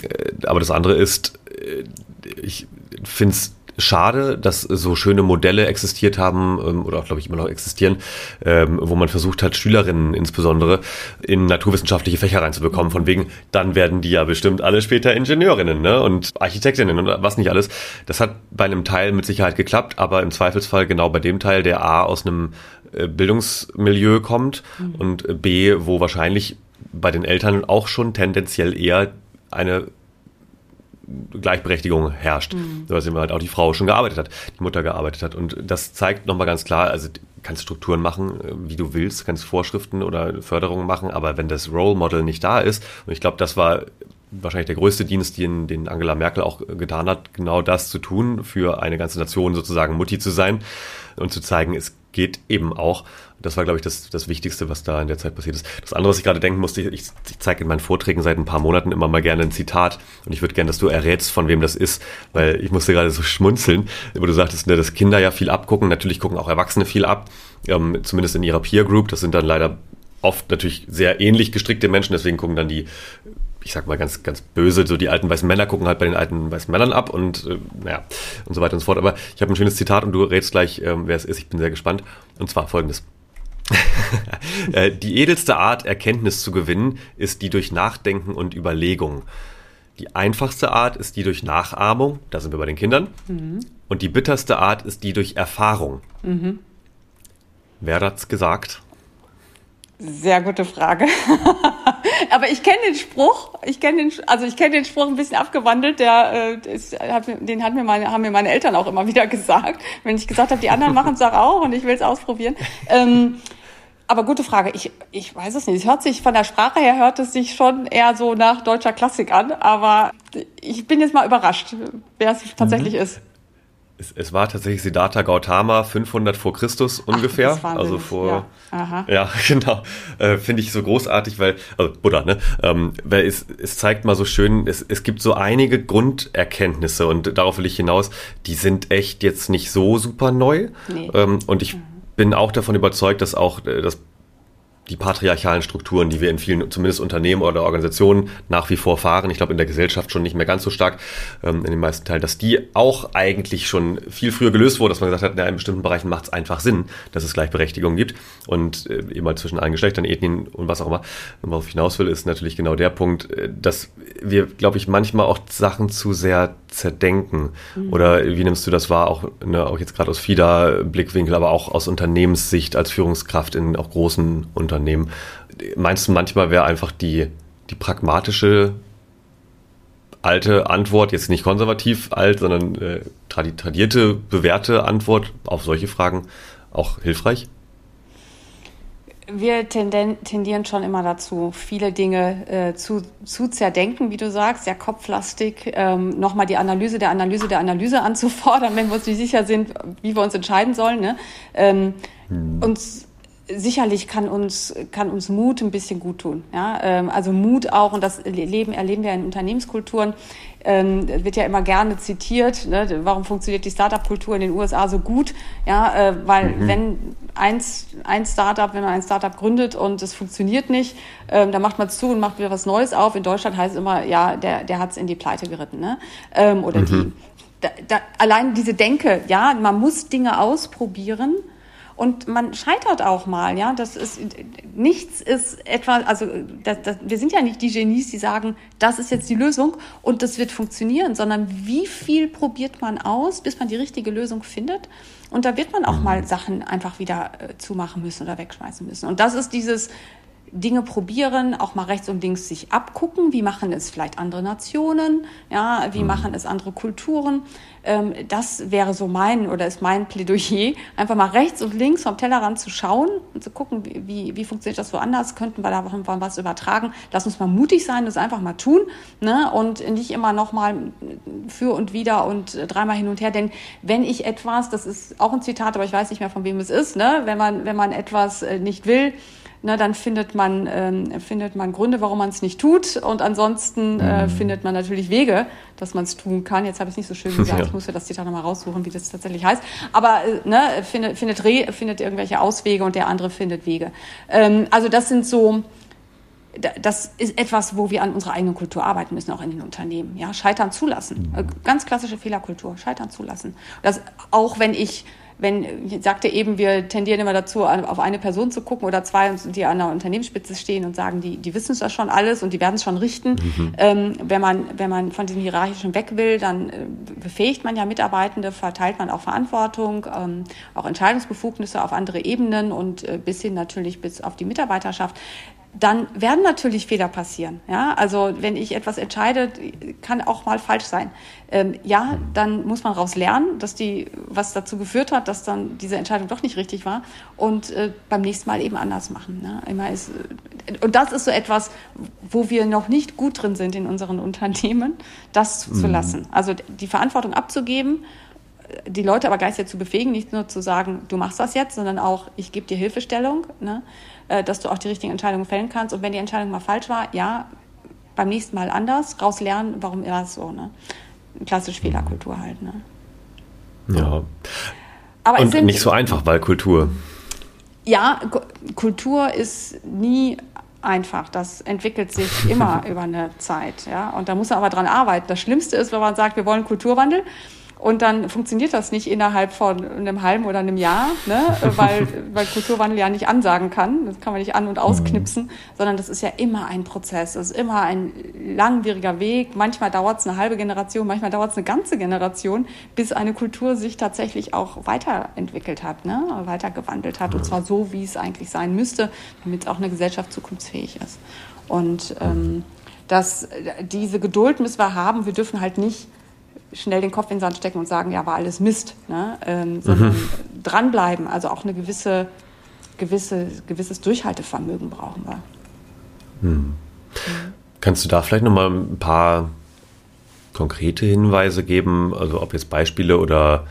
Äh, aber das andere ist, äh, ich finde es schade, dass so schöne Modelle existiert haben ähm, oder auch, glaube ich, immer noch existieren, ähm, wo man versucht hat, Schülerinnen insbesondere in naturwissenschaftliche Fächer reinzubekommen. Von wegen, dann werden die ja bestimmt alle später Ingenieurinnen ne? und Architektinnen und was nicht alles. Das hat bei einem Teil mit Sicherheit geklappt, aber im Zweifelsfall genau bei dem Teil, der A aus einem äh, Bildungsmilieu kommt mhm. und B, wo wahrscheinlich bei den Eltern auch schon tendenziell eher eine Gleichberechtigung herrscht, mhm. dass halt auch die Frau schon gearbeitet hat, die Mutter gearbeitet hat. Und das zeigt nochmal ganz klar, also du kannst Strukturen machen, äh, wie du willst, kannst Vorschriften oder Förderungen machen, aber wenn das Role Model nicht da ist, und ich glaube, das war wahrscheinlich der größte Dienst, den, den Angela Merkel auch getan hat, genau das zu tun, für eine ganze Nation sozusagen Mutti zu sein und zu zeigen, es geht eben auch. Das war, glaube ich, das, das Wichtigste, was da in der Zeit passiert ist. Das andere, was ich gerade denken musste, ich, ich zeige in meinen Vorträgen seit ein paar Monaten immer mal gerne ein Zitat und ich würde gerne, dass du errätst, von wem das ist, weil ich musste gerade so schmunzeln, wo du sagtest, ne, dass Kinder ja viel abgucken, natürlich gucken auch Erwachsene viel ab, ähm, zumindest in ihrer Peer Group, das sind dann leider oft natürlich sehr ähnlich gestrickte Menschen, deswegen gucken dann die ich sag mal ganz, ganz böse, so die alten weißen Männer gucken halt bei den alten weißen Männern ab und äh, naja, und so weiter und so fort. Aber ich habe ein schönes Zitat und du rätst gleich, ähm, wer es ist. Ich bin sehr gespannt. Und zwar folgendes. Äh, die edelste Art, Erkenntnis zu gewinnen, ist die durch Nachdenken und Überlegung. Die einfachste Art ist die durch Nachahmung, da sind wir bei den Kindern. Mhm. Und die bitterste Art ist die durch Erfahrung. Mhm. Wer hat's gesagt? Sehr gute Frage. Aber ich kenne den Spruch. Ich kenne den, also ich kenne den Spruch ein bisschen abgewandelt. Der, äh, ist, hat, den hat mir meine, haben mir meine Eltern auch immer wieder gesagt. Wenn ich gesagt habe, die anderen machen es auch und ich will es ausprobieren. Ähm, aber gute Frage. Ich, ich weiß es nicht. Es hört sich von der Sprache her hört es sich schon eher so nach deutscher Klassik an. Aber ich bin jetzt mal überrascht, wer es tatsächlich mhm. ist. Es, es, war tatsächlich Siddhartha Gautama 500 vor Christus ungefähr. Ach, also vor. Ja, ja genau. Äh, Finde ich so großartig, weil, also Buddha, ne? Ähm, weil es, es zeigt mal so schön, es, es gibt so einige Grunderkenntnisse und darauf will ich hinaus, die sind echt jetzt nicht so super neu. Nee. Ähm, und ich mhm. bin auch davon überzeugt, dass auch äh, das die patriarchalen Strukturen, die wir in vielen, zumindest Unternehmen oder Organisationen nach wie vor fahren, ich glaube in der Gesellschaft schon nicht mehr ganz so stark, ähm, in den meisten Teilen, dass die auch eigentlich schon viel früher gelöst wurden, dass man gesagt hat, in bestimmten Bereichen macht es einfach Sinn, dass es Gleichberechtigung gibt und äh, eben halt zwischen allen Geschlechtern, Ethnien und was auch immer. Und worauf ich hinaus will, ist natürlich genau der Punkt, äh, dass wir, glaube ich, manchmal auch Sachen zu sehr zerdenken. Mhm. Oder wie nimmst du das wahr, auch, ne, auch jetzt gerade aus FIDA-Blickwinkel, aber auch aus Unternehmenssicht als Führungskraft in auch großen Unternehmen? Meinst du, manchmal wäre einfach die, die pragmatische alte Antwort, jetzt nicht konservativ alt, sondern äh, tradierte, bewährte Antwort auf solche Fragen auch hilfreich? wir tendieren schon immer dazu, viele Dinge äh, zu, zu zerdenken, wie du sagst, sehr kopflastig, ähm, nochmal die Analyse der Analyse der Analyse anzufordern, wenn wir uns nicht sicher sind, wie wir uns entscheiden sollen. Ne? Ähm, hm. Uns sicherlich kann uns, kann uns Mut ein bisschen gut tun. Ja? Ähm, also Mut auch, und das Leben erleben wir in Unternehmenskulturen, ähm, wird ja immer gerne zitiert. Ne? Warum funktioniert die Startup-Kultur in den USA so gut? Ja, äh, weil mhm. wenn eins, ein Startup, wenn man ein Startup gründet und es funktioniert nicht, ähm, dann macht man es zu und macht wieder was Neues auf. In Deutschland heißt es immer, ja, der, der hat es in die Pleite geritten, ne? Ähm, oder mhm. die. Da, da, allein diese Denke, ja, man muss Dinge ausprobieren und man scheitert auch mal, ja. Das ist nichts ist etwa, also das, das, wir sind ja nicht die Genies, die sagen, das ist jetzt die Lösung und das wird funktionieren, sondern wie viel probiert man aus, bis man die richtige Lösung findet. Und da wird man auch mal mhm. Sachen einfach wieder äh, zumachen müssen oder wegschmeißen müssen. Und das ist dieses Dinge probieren, auch mal rechts und links sich abgucken, wie machen es vielleicht andere Nationen, ja, wie mhm. machen es andere Kulturen. Ähm, das wäre so mein oder ist mein Plädoyer, einfach mal rechts und links vom Tellerrand zu schauen und zu gucken, wie, wie funktioniert das woanders, könnten wir da was übertragen. Lass uns mal mutig sein, das einfach mal tun ne? und nicht immer noch mal für und wieder und dreimal hin und her, denn wenn ich etwas, das ist auch ein Zitat, aber ich weiß nicht mehr von wem es ist, ne? wenn man wenn man etwas äh, nicht will, ne, dann findet man, ähm, findet man Gründe, warum man es nicht tut. Und ansonsten äh, mhm. findet man natürlich Wege, dass man es tun kann. Jetzt habe ich es nicht so schön gesagt, ja. ich muss ja das Zitat nochmal raussuchen, wie das tatsächlich heißt. Aber äh, ne, findet, findet, Re, findet irgendwelche Auswege und der andere findet Wege. Ähm, also das sind so, das ist etwas, wo wir an unserer eigenen Kultur arbeiten müssen, auch in den Unternehmen. Ja, scheitern zulassen. Mhm. Äh, ganz klassische Fehlerkultur, scheitern zulassen. Das, auch wenn ich wenn, ich sagte eben, wir tendieren immer dazu, auf eine Person zu gucken oder zwei, die an der Unternehmensspitze stehen und sagen, die, die wissen es ja schon alles und die werden es schon richten. Mhm. Ähm, wenn, man, wenn man von diesem Hierarchischen weg will, dann äh, befähigt man ja Mitarbeitende, verteilt man auch Verantwortung, ähm, auch Entscheidungsbefugnisse auf andere Ebenen und äh, bis hin natürlich bis auf die Mitarbeiterschaft dann werden natürlich Fehler passieren. Ja, also wenn ich etwas entscheide, kann auch mal falsch sein. Ähm, ja, dann muss man daraus lernen, dass die, was dazu geführt hat, dass dann diese Entscheidung doch nicht richtig war und äh, beim nächsten Mal eben anders machen. Ne? Immer ist, äh, und das ist so etwas, wo wir noch nicht gut drin sind in unseren Unternehmen, das. Mhm. Also die Verantwortung abzugeben, die Leute aber geistig zu befähigen, nicht nur zu sagen, du machst das jetzt, sondern auch, ich gebe dir Hilfestellung. Ne? Äh, dass du auch die richtigen Entscheidungen fällen kannst. Und wenn die Entscheidung mal falsch war, ja, beim nächsten Mal anders, raus lernen, warum war es so. Ne? Klassische Fehlerkultur halt. Ne? Ja. Aber Und sind, nicht so einfach, weil Kultur. Ja, Kultur ist nie einfach. Das entwickelt sich immer über eine Zeit. Ja? Und da muss man aber dran arbeiten. Das Schlimmste ist, wenn man sagt, wir wollen Kulturwandel Und dann funktioniert das nicht innerhalb von einem halben oder einem Jahr, ne? weil, weil Kulturwandel ja nicht ansagen kann. Das kann man nicht an- und ausknipsen, mhm. sondern das ist ja immer ein Prozess. Es ist immer ein langwieriger Weg. Manchmal dauert es eine halbe Generation, manchmal dauert es eine ganze Generation, bis eine Kultur sich tatsächlich auch weiterentwickelt hat, ne? weitergewandelt hat. Und zwar so, wie es eigentlich sein müsste, damit auch eine Gesellschaft zukunftsfähig ist. Und ähm, das, diese Geduld müssen wir haben. Wir dürfen halt nicht schnell den Kopf in den Sand stecken und sagen, ja, war alles Mist, ne? ähm, sondern mhm. dranbleiben. Also auch eine gewisse, gewisse, gewisses Durchhaltevermögen brauchen wir. Hm. Mhm. Kannst du da vielleicht noch mal ein paar konkrete Hinweise geben, also ob jetzt Beispiele oder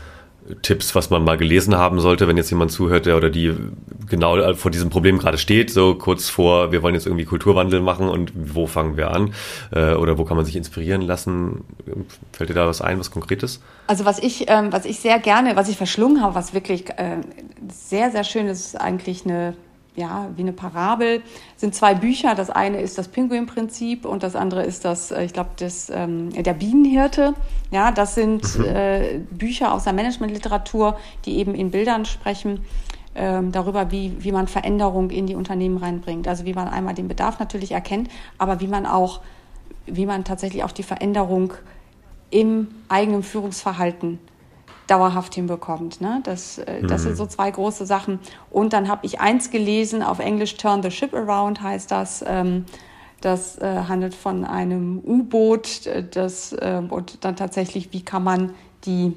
Tipps, was man mal gelesen haben sollte, wenn jetzt jemand zuhört, der oder die genau vor diesem Problem gerade steht, so kurz vor, wir wollen jetzt irgendwie Kulturwandel machen und wo fangen wir an? Äh, oder wo kann man sich inspirieren lassen? Fällt dir da was ein, was Konkretes? Also was ich, ähm, was ich sehr gerne, was ich verschlungen habe, was wirklich äh, sehr, sehr schön ist, ist eigentlich eine ja, wie eine Parabel, sind zwei Bücher. Das eine ist das Pinguin-Prinzip und das andere ist das, äh, ich glaube, das, ähm, der Bienenhirte. Ja, das sind mhm. äh, Bücher aus der Managementliteratur, die eben in Bildern sprechen ähm, darüber, wie, wie man Veränderung in die Unternehmen reinbringt. Also wie man einmal den Bedarf natürlich erkennt, aber wie man auch, wie man tatsächlich auch die Veränderung im eigenen Führungsverhalten dauerhaft hinbekommt. Ne? Das, äh, das mhm. sind so zwei große Sachen. Und dann habe ich eins gelesen, auf Englisch Turn the Ship Around heißt das. Ähm, das äh, handelt von einem U-Boot, das äh, und dann tatsächlich, wie kann man die,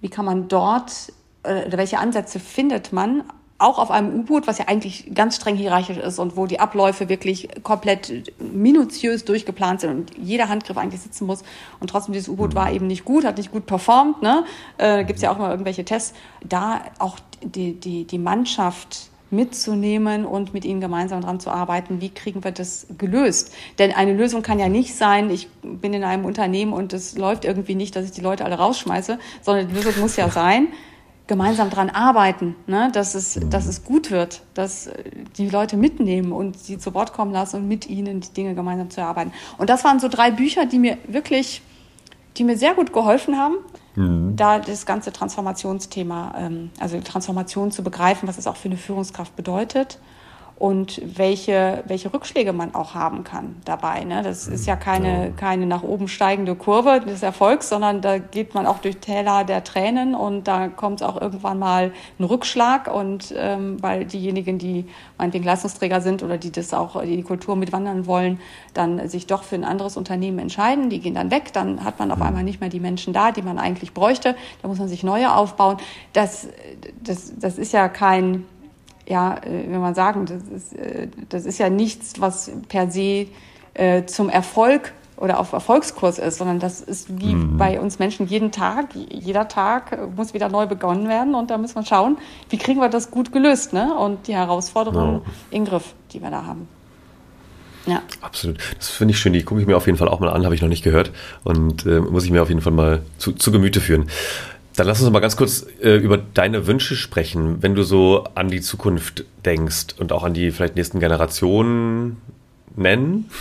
wie kann man dort, äh, welche Ansätze findet man auch auf einem U-Boot, was ja eigentlich ganz streng hierarchisch ist und wo die Abläufe wirklich komplett minutiös durchgeplant sind und jeder Handgriff eigentlich sitzen muss. Und trotzdem, dieses U-Boot war eben nicht gut, hat nicht gut performt. Ne? Äh, Gibt es ja auch immer irgendwelche Tests. Da auch die, die, die Mannschaft mitzunehmen und mit ihnen gemeinsam daran zu arbeiten, wie kriegen wir das gelöst. Denn eine Lösung kann ja nicht sein, ich bin in einem Unternehmen und es läuft irgendwie nicht, dass ich die Leute alle rausschmeiße, sondern die Lösung muss ja sein, gemeinsam dran arbeiten, ne? dass, es, mhm. dass es gut wird, dass die Leute mitnehmen und sie zu Wort kommen lassen und mit ihnen die Dinge gemeinsam zu erarbeiten. Und das waren so drei Bücher, die mir wirklich, die mir sehr gut geholfen haben, mhm. da das ganze Transformationsthema, ähm, also Transformation zu begreifen, was es auch für eine Führungskraft bedeutet und welche, welche Rückschläge man auch haben kann dabei. Ne? Das ist ja keine, keine nach oben steigende Kurve des Erfolgs, sondern da geht man auch durch Täler der Tränen und da kommt auch irgendwann mal ein Rückschlag und ähm, weil diejenigen, die meinetwegen Leistungsträger sind oder die das auch, die, die Kultur mitwandern wollen, dann sich doch für ein anderes Unternehmen entscheiden, die gehen dann weg, dann hat man auf einmal nicht mehr die Menschen da, die man eigentlich bräuchte, da muss man sich neue aufbauen. Das, das, das ist ja kein ja, äh, wenn man sagen, das ist, äh, das ist ja nichts, was per se äh, zum Erfolg oder auf Erfolgskurs ist, sondern das ist wie mhm. bei uns Menschen jeden Tag, jeder Tag muss wieder neu begonnen werden und da müssen wir schauen, wie kriegen wir das gut gelöst ne? und die Herausforderungen ja. in Griff, die wir da haben. Ja. Absolut. Das finde ich schön. Die gucke ich mir auf jeden Fall auch mal an, habe ich noch nicht gehört und äh, muss ich mir auf jeden Fall mal zu, zu Gemüte führen. Dann lass uns mal ganz kurz äh, über deine Wünsche sprechen, wenn du so an die Zukunft denkst und auch an die vielleicht nächsten Generationen nennen.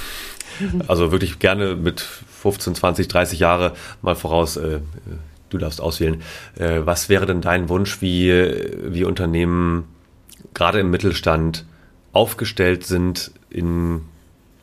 Also wirklich gerne mit 15, 20, 30 Jahre mal voraus. Äh, du darfst auswählen. Äh, was wäre denn dein Wunsch, wie, wie Unternehmen gerade im Mittelstand aufgestellt sind in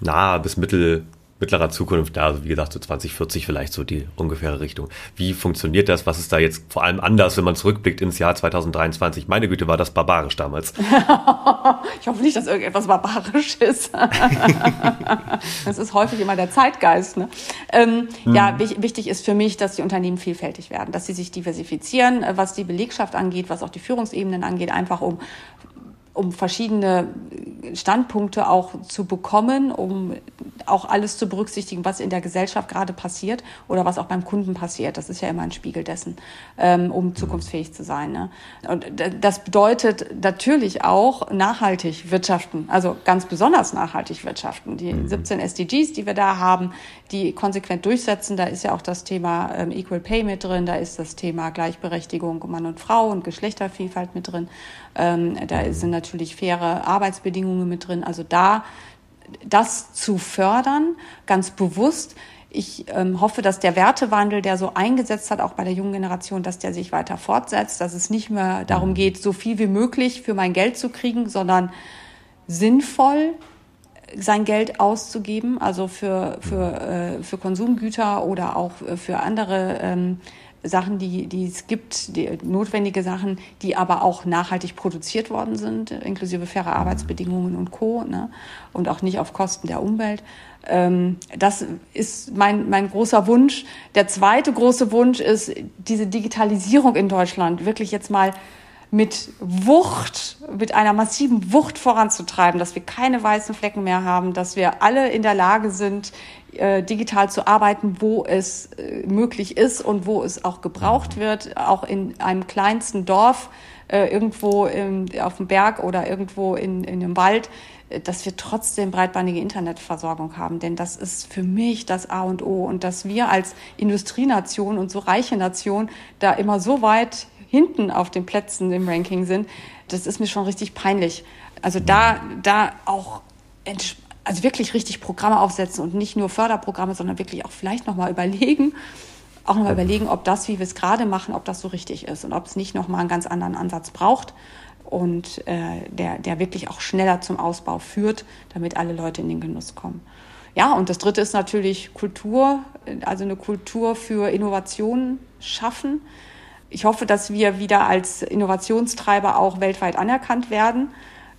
naher bis mittel mittlerer Zukunft, da, also wie gesagt, so 2040 vielleicht so die ungefähre Richtung. Wie funktioniert das? Was ist da jetzt vor allem anders, wenn man zurückblickt ins Jahr 2023? Meine Güte, war das barbarisch damals. ich hoffe nicht, dass irgendetwas barbarisch ist. das ist häufig immer der Zeitgeist. Ne? Ähm, hm. Ja, wichtig ist für mich, dass die Unternehmen vielfältig werden, dass sie sich diversifizieren, äh, was die Belegschaft angeht, was auch die Führungsebenen angeht, einfach um um verschiedene Standpunkte auch zu bekommen, um auch alles zu berücksichtigen, was in der Gesellschaft gerade passiert oder was auch beim Kunden passiert. Das ist ja immer ein Spiegel dessen, ähm, um zukunftsfähig zu sein. Ne? Und das bedeutet natürlich auch nachhaltig wirtschaften, also ganz besonders nachhaltig wirtschaften. Die 17 mhm. SDGs, die wir da haben, die konsequent durchsetzen, da ist ja auch das Thema ähm, Equal Pay mit drin, da ist das Thema Gleichberechtigung Mann und Frau und Geschlechtervielfalt mit drin. Ähm, da sind natürlich faire Arbeitsbedingungen mit drin. Also da das zu fördern, ganz bewusst. Ich ähm, hoffe, dass der Wertewandel, der so eingesetzt hat, auch bei der jungen Generation, dass der sich weiter fortsetzt, dass es nicht mehr darum mhm. geht, so viel wie möglich für mein Geld zu kriegen, sondern sinnvoll sein Geld auszugeben, also für, für, äh, für Konsumgüter oder auch für andere ähm, Sachen, die, die es gibt, die, notwendige Sachen, die aber auch nachhaltig produziert worden sind, inklusive faire Arbeitsbedingungen und Co. Ne? und auch nicht auf Kosten der Umwelt. Ähm, das ist mein, mein großer Wunsch. Der zweite große Wunsch ist, diese Digitalisierung in Deutschland wirklich jetzt mal mit Wucht, mit einer massiven Wucht voranzutreiben, dass wir keine weißen Flecken mehr haben, dass wir alle in der Lage sind, äh, digital zu arbeiten, wo es äh, möglich ist und wo es auch gebraucht wird, auch in einem kleinsten Dorf, äh, irgendwo auf dem Berg oder irgendwo in, in einem Wald, dass wir trotzdem breitbandige Internetversorgung haben. Denn das ist für mich das A und O. Und dass wir als Industrienation und so reiche Nation da immer so weit hinten auf den Plätzen im Ranking sind, das ist mir schon richtig peinlich. Also da, da auch also wirklich richtig Programme aufsetzen und nicht nur Förderprogramme, sondern wirklich auch vielleicht nochmal überlegen, auch nochmal überlegen, ob das, wie wir es gerade machen, ob das so richtig ist und ob es nicht nochmal einen ganz anderen Ansatz braucht und äh, der, der wirklich auch schneller zum Ausbau führt, damit alle Leute in den Genuss kommen. Ja, und das Dritte ist natürlich Kultur, also eine Kultur für Innovationen schaffen. Ich hoffe, dass wir wieder als Innovationstreiber auch weltweit anerkannt werden,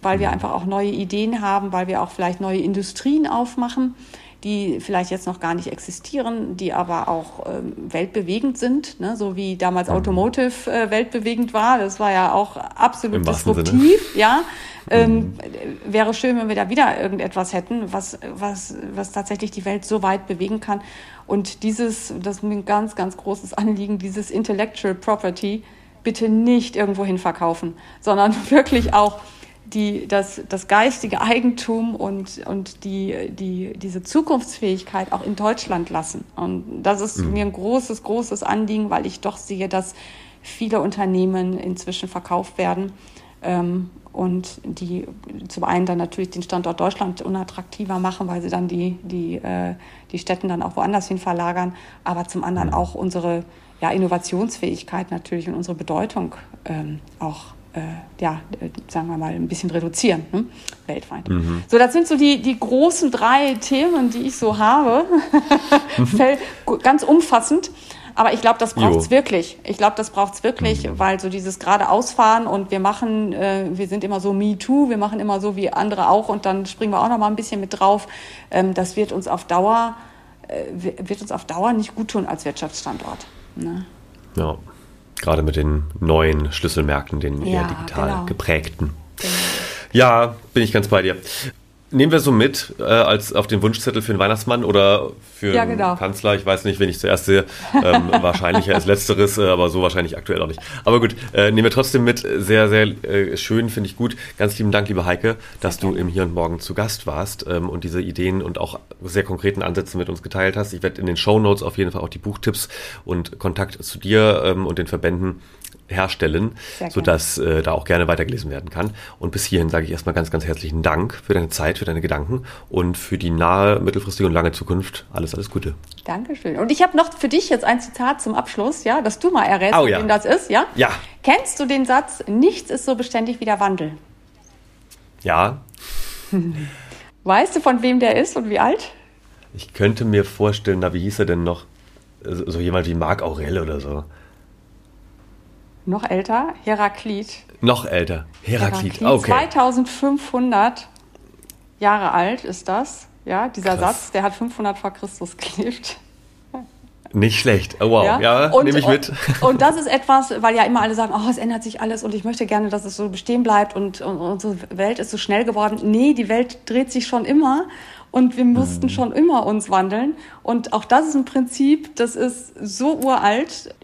weil wir mhm. einfach auch neue Ideen haben, weil wir auch vielleicht neue Industrien aufmachen, die vielleicht jetzt noch gar nicht existieren, die aber auch ähm, weltbewegend sind, ne? so wie damals mhm. Automotive äh, weltbewegend war. Das war ja auch absolut disruptiv, ja. Ähm, mhm. wäre schön, wenn wir da wieder irgendetwas hätten, was, was, was tatsächlich die Welt so weit bewegen kann. Und dieses, das ist mir ein ganz, ganz großes Anliegen, dieses Intellectual Property bitte nicht irgendwo hin verkaufen, sondern wirklich auch die, das, das geistige Eigentum und, und die, die, diese Zukunftsfähigkeit auch in Deutschland lassen. Und das ist mhm. mir ein großes, großes Anliegen, weil ich doch sehe, dass viele Unternehmen inzwischen verkauft werden ähm, und die zum einen dann natürlich den Standort Deutschland unattraktiver machen, weil sie dann die, die, äh, die Städten dann auch woanders hin verlagern, aber zum anderen mhm. auch unsere ja, Innovationsfähigkeit natürlich und unsere Bedeutung ähm, auch äh, ja, sagen wir mal, ein bisschen reduzieren, ne? weltweit. Mhm. So, das sind so die, die großen drei Themen, die ich so habe. Ganz umfassend. Aber ich glaube, das braucht es wirklich. Ich glaube, das braucht es wirklich, mhm. weil so dieses gerade ausfahren und wir machen, äh, wir sind immer so Me Too, wir machen immer so wie andere auch und dann springen wir auch noch mal ein bisschen mit drauf. Ähm, das wird uns auf Dauer, äh, wird uns auf Dauer nicht gut tun als Wirtschaftsstandort. Ne? Ja, gerade mit den neuen Schlüsselmärkten, den ja, eher digital genau. geprägten. Genau. Ja, bin ich ganz bei dir. Nehmen wir so mit äh, als auf den Wunschzettel für den Weihnachtsmann oder für ja, genau. den Kanzler. Ich weiß nicht, wen ich zuerst sehe. Ähm, wahrscheinlich als letzteres, äh, aber so wahrscheinlich aktuell auch nicht. Aber gut, äh, nehmen wir trotzdem mit. Sehr, sehr äh, schön, finde ich gut. Ganz lieben Dank, liebe Heike, dass du im Hier und Morgen zu Gast warst ähm, und diese Ideen und auch sehr konkreten Ansätze mit uns geteilt hast. Ich werde in den Show Notes auf jeden Fall auch die Buchtipps und Kontakt zu dir ähm, und den Verbänden herstellen, sodass äh, da auch gerne weitergelesen werden kann. Und bis hierhin sage ich erstmal ganz, ganz herzlichen Dank für deine Zeit, für deine Gedanken und für die nahe, mittelfristige und lange Zukunft. Alles, alles Gute. Dankeschön. Und ich habe noch für dich jetzt ein Zitat zum Abschluss, ja, dass du mal errätst, oh, ja. wem das ist, ja? Ja. Kennst du den Satz, nichts ist so beständig wie der Wandel? Ja. Weißt du, von wem der ist und wie alt? Ich könnte mir vorstellen, na, wie hieß er denn noch? So jemand wie Marc Aurel oder so. Noch älter, Heraklit. Noch älter, Heraklit, Heraklit okay. 2500 Jahre alt ist das. Ja, dieser Krass. Satz, der hat 500 vor Christus gelebt. Nicht schlecht. Oh, wow, ja, ja nehme ich mit. Und, und, das ist etwas, weil ja immer alle sagen, oh, es ändert sich alles und ich möchte gerne, dass es so bestehen bleibt und, und unsere Welt ist so schnell geworden. Nee, die Welt dreht sich schon immer und wir mussten mhm. schon immer uns wandeln. Und auch das ist ein Prinzip, das ist so uralt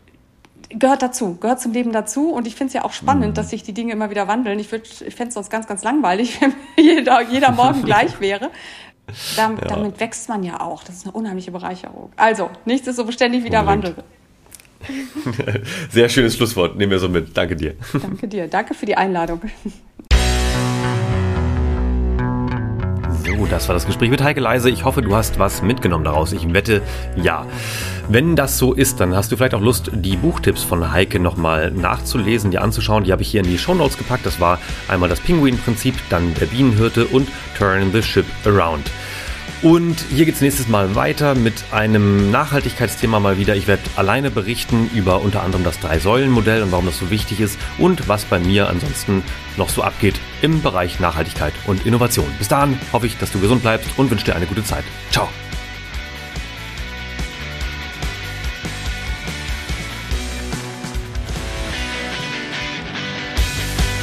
gehört dazu, gehört zum Leben dazu. Und ich finde es ja auch spannend, mhm. dass sich die Dinge immer wieder wandeln. Ich, ich fände es sonst ganz, ganz langweilig, wenn jeder, jeder Morgen gleich wäre. Damit, ja. damit, wächst man ja auch. Das ist eine unheimliche Bereicherung. Also, nichts ist so beständig wie der Wandel. Sehr schönes Schlusswort. Nehmen wir so mit. Danke dir. Danke dir. Danke für die Einladung. Das war das Gespräch mit Heike Leise. Ich hoffe, du hast was mitgenommen daraus. Ich wette, ja. Wenn das so ist, dann hast du vielleicht auch Lust, die Buchtipps von Heike nochmal nachzulesen, dir anzuschauen. Die habe ich hier in die Show Notes gepackt. Das war einmal das Pinguin-Prinzip, dann der Bienenhirte und Turn the Ship Around. Und hier geht es nächstes Mal weiter mit einem Nachhaltigkeitsthema mal wieder. Ich werde alleine berichten über unter anderem das Drei-Säulen-Modell und warum das so wichtig ist und was bei mir ansonsten noch so abgeht im Bereich Nachhaltigkeit und Innovation. Bis dahin hoffe ich, dass du gesund bleibst und wünsche dir eine gute Zeit. Ciao.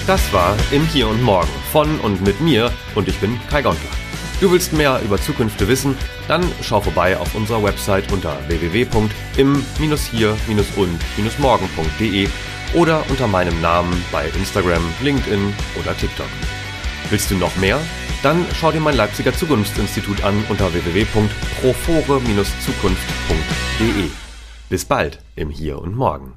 Das war im Hier und Morgen von und mit mir und ich bin Kai Gondler. Du willst mehr über Zukünfte wissen? Dann schau vorbei auf unserer Website unter www.im-hier-und-morgen.de oder unter meinem Namen bei Instagram, LinkedIn oder TikTok. Willst du noch mehr? Dann schau dir mein Leipziger Zukunftsinstitut an unter www.profore-zukunft.de. Bis bald im Hier und Morgen.